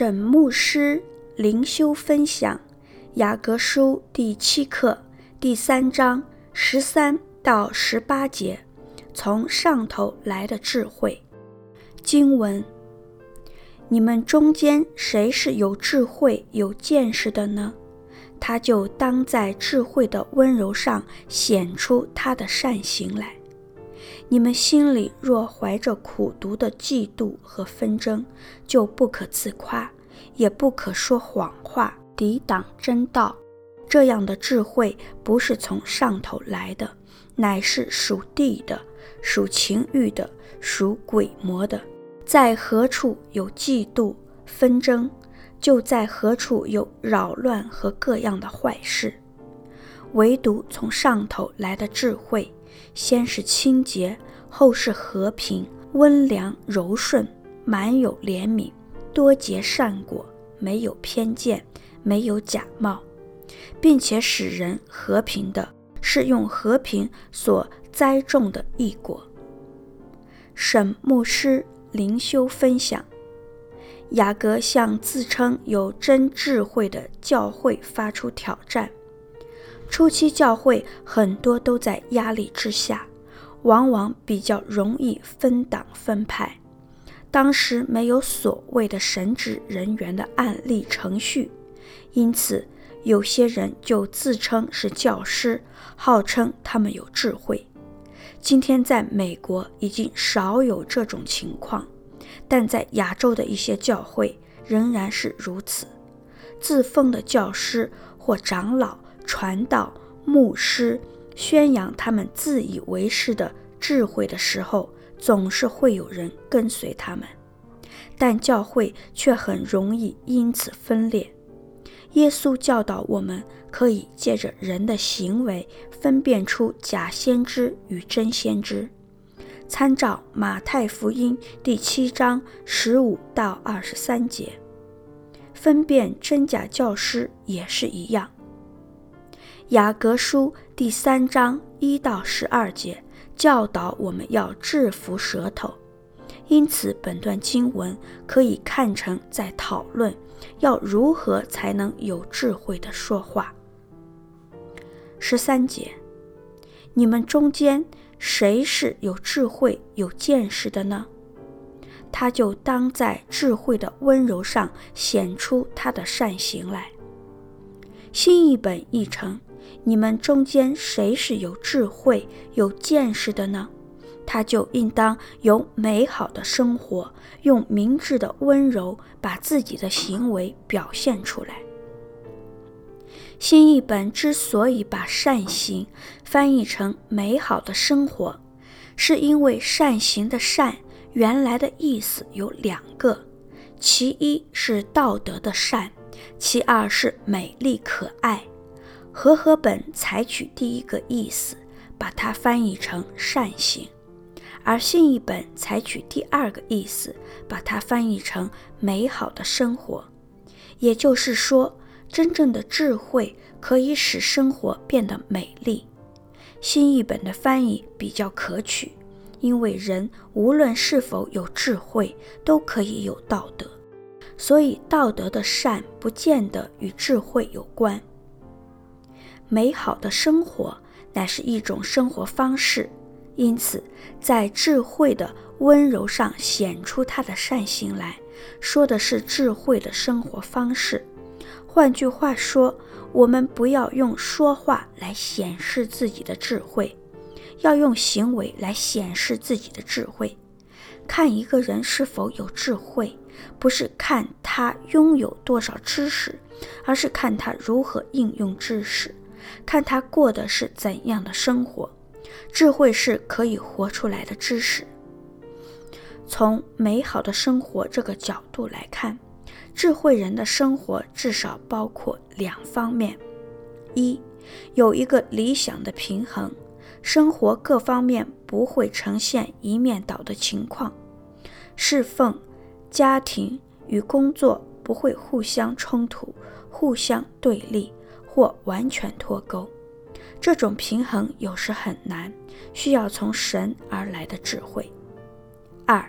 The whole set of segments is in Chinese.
沈牧师灵修分享《雅各书》第七课第三章十三到十八节，从上头来的智慧。经文：你们中间谁是有智慧、有见识的呢？他就当在智慧的温柔上显出他的善行来。你们心里若怀着苦毒的嫉妒和纷争，就不可自夸，也不可说谎话，抵挡真道。这样的智慧不是从上头来的，乃是属地的、属情欲的、属鬼魔的。在何处有嫉妒纷争，就在何处有扰乱和各样的坏事。唯独从上头来的智慧。先是清洁，后是和平，温良柔顺，满有怜悯，多结善果，没有偏见，没有假冒，并且使人和平的，是用和平所栽种的异果。沈牧师灵修分享：雅各向自称有真智慧的教会发出挑战。初期教会很多都在压力之下，往往比较容易分党分派。当时没有所谓的神职人员的案例程序，因此有些人就自称是教师，号称他们有智慧。今天在美国已经少有这种情况，但在亚洲的一些教会仍然是如此，自封的教师或长老。传道、牧师宣扬他们自以为是的智慧的时候，总是会有人跟随他们，但教会却很容易因此分裂。耶稣教导我们，可以借着人的行为分辨出假先知与真先知。参照马太福音第七章十五到二十三节，分辨真假教师也是一样。雅各书第三章一到十二节教导我们要制服舌头，因此本段经文可以看成在讨论要如何才能有智慧的说话。十三节，你们中间谁是有智慧、有见识的呢？他就当在智慧的温柔上显出他的善行来。新译本译成。你们中间谁是有智慧、有见识的呢？他就应当有美好的生活，用明智的温柔把自己的行为表现出来。新译本之所以把善行翻译成美好的生活，是因为善行的善原来的意思有两个，其一是道德的善，其二是美丽可爱。和合本采取第一个意思，把它翻译成善行；而信译本采取第二个意思，把它翻译成美好的生活。也就是说，真正的智慧可以使生活变得美丽。新译本的翻译比较可取，因为人无论是否有智慧，都可以有道德，所以道德的善不见得与智慧有关。美好的生活乃是一种生活方式，因此在智慧的温柔上显出他的善行来，说的是智慧的生活方式。换句话说，我们不要用说话来显示自己的智慧，要用行为来显示自己的智慧。看一个人是否有智慧，不是看他拥有多少知识，而是看他如何应用知识。看他过的是怎样的生活，智慧是可以活出来的知识。从美好的生活这个角度来看，智慧人的生活至少包括两方面：一，有一个理想的平衡，生活各方面不会呈现一面倒的情况；侍奉、家庭与工作不会互相冲突、互相对立。或完全脱钩，这种平衡有时很难，需要从神而来的智慧。二，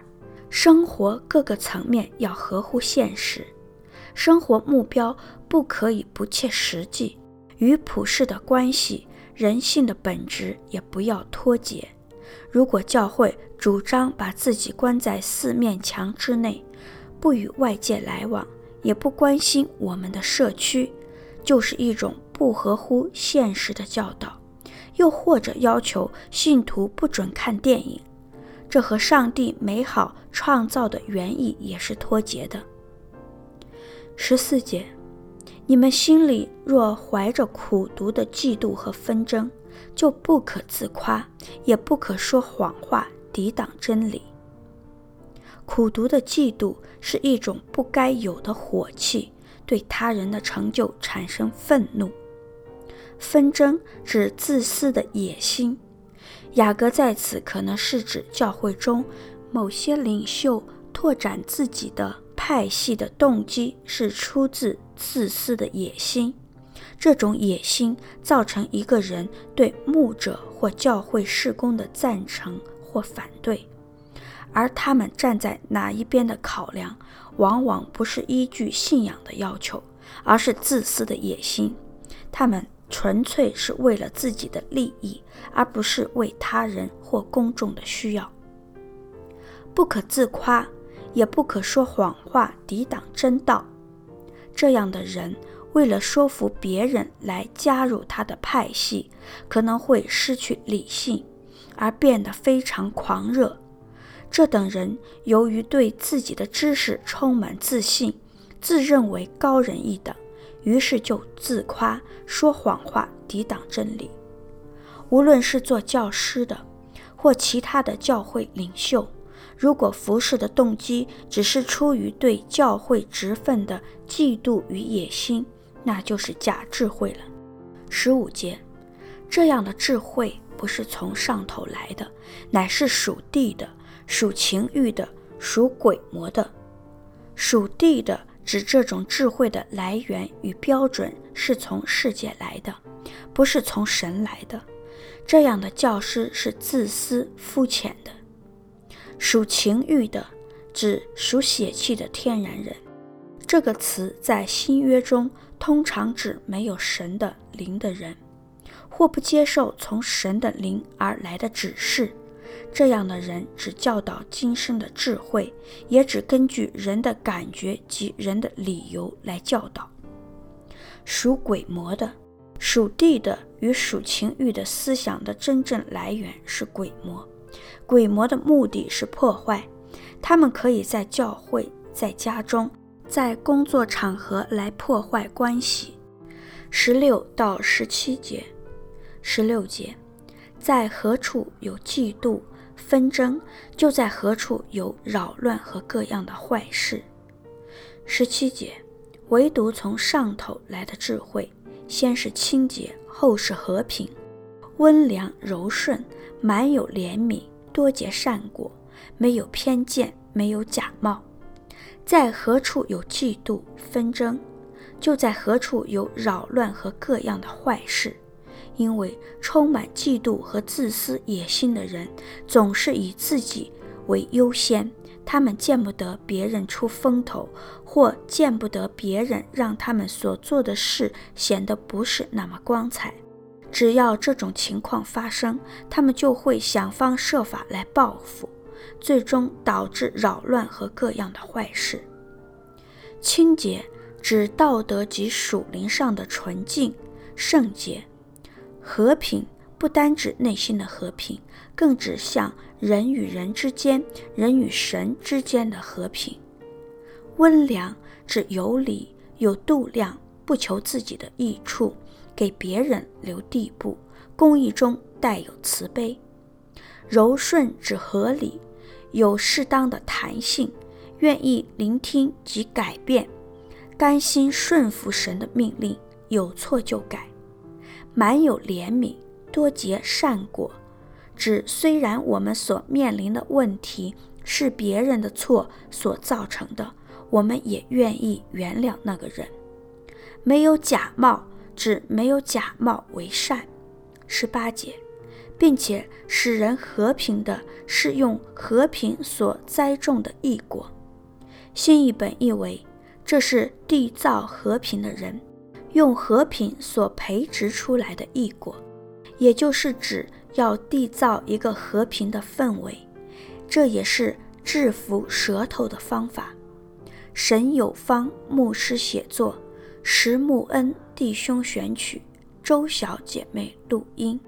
生活各个层面要合乎现实，生活目标不可以不切实际，与普世的关系、人性的本质也不要脱节。如果教会主张把自己关在四面墙之内，不与外界来往，也不关心我们的社区，就是一种不合乎现实的教导。又或者要求信徒不准看电影，这和上帝美好创造的原意也是脱节的。十四节，你们心里若怀着苦读的嫉妒和纷争，就不可自夸，也不可说谎话，抵挡真理。苦读的嫉妒是一种不该有的火气，对他人的成就产生愤怒。纷争指自私的野心。雅各在此可能是指教会中某些领袖拓展自己的派系的动机是出自自私的野心。这种野心造成一个人对牧者或教会事工的赞成或反对，而他们站在哪一边的考量，往往不是依据信仰的要求，而是自私的野心。他们纯粹是为了自己的利益，而不是为他人或公众的需要。不可自夸，也不可说谎话，抵挡真道。这样的人，为了说服别人来加入他的派系，可能会失去理性，而变得非常狂热。这等人由于对自己的知识充满自信，自认为高人一等。于是就自夸，说谎话，抵挡真理。无论是做教师的，或其他的教会领袖，如果服侍的动机只是出于对教会职分的嫉妒与野心，那就是假智慧了。十五节，这样的智慧不是从上头来的，乃是属地的，属情欲的，属鬼魔的，属地的。指这种智慧的来源与标准是从世界来的，不是从神来的。这样的教师是自私肤浅的。属情欲的，指属血气的天然人。这个词在新约中通常指没有神的灵的人，或不接受从神的灵而来的指示。这样的人只教导今生的智慧，也只根据人的感觉及人的理由来教导。属鬼魔的、属地的与属情欲的思想的真正来源是鬼魔。鬼魔的目的是破坏，他们可以在教会、在家中、在工作场合来破坏关系。十六到十七节，十六节，在何处有嫉妒，纷争就在何处有扰乱和各样的坏事。十七节，唯独从上头来的智慧，先是清洁，后是和平，温良柔顺，满有怜悯，多结善果，没有偏见，没有假冒。在何处有嫉妒纷争，就在何处有扰乱和各样的坏事。因为充满嫉妒和自私野心的人，总是以自己为优先，他们见不得别人出风头，或见不得别人让他们所做的事显得不是那么光彩。只要这种情况发生，他们就会想方设法来报复，最终导致扰乱和各样的坏事。清洁指道德及属灵上的纯净、圣洁。和平不单指内心的和平，更指向人与人之间、人与神之间的和平。温良指有理、有度量，不求自己的益处，给别人留地步，公义中带有慈悲。柔顺指合理，有适当的弹性，愿意聆听及改变，甘心顺服神的命令，有错就改。满有怜悯，多结善果，指虽然我们所面临的问题是别人的错所造成的，我们也愿意原谅那个人。没有假冒，指没有假冒为善。十八节，并且使人和平的是用和平所栽种的义果。新译本译为这是缔造和平的人用和平所培植出来的异果，也就是指要缔造一个和平的氛围。这也是制服舌头的方法。神有方牧师写作，石木恩弟兄选曲，周小姐妹录音。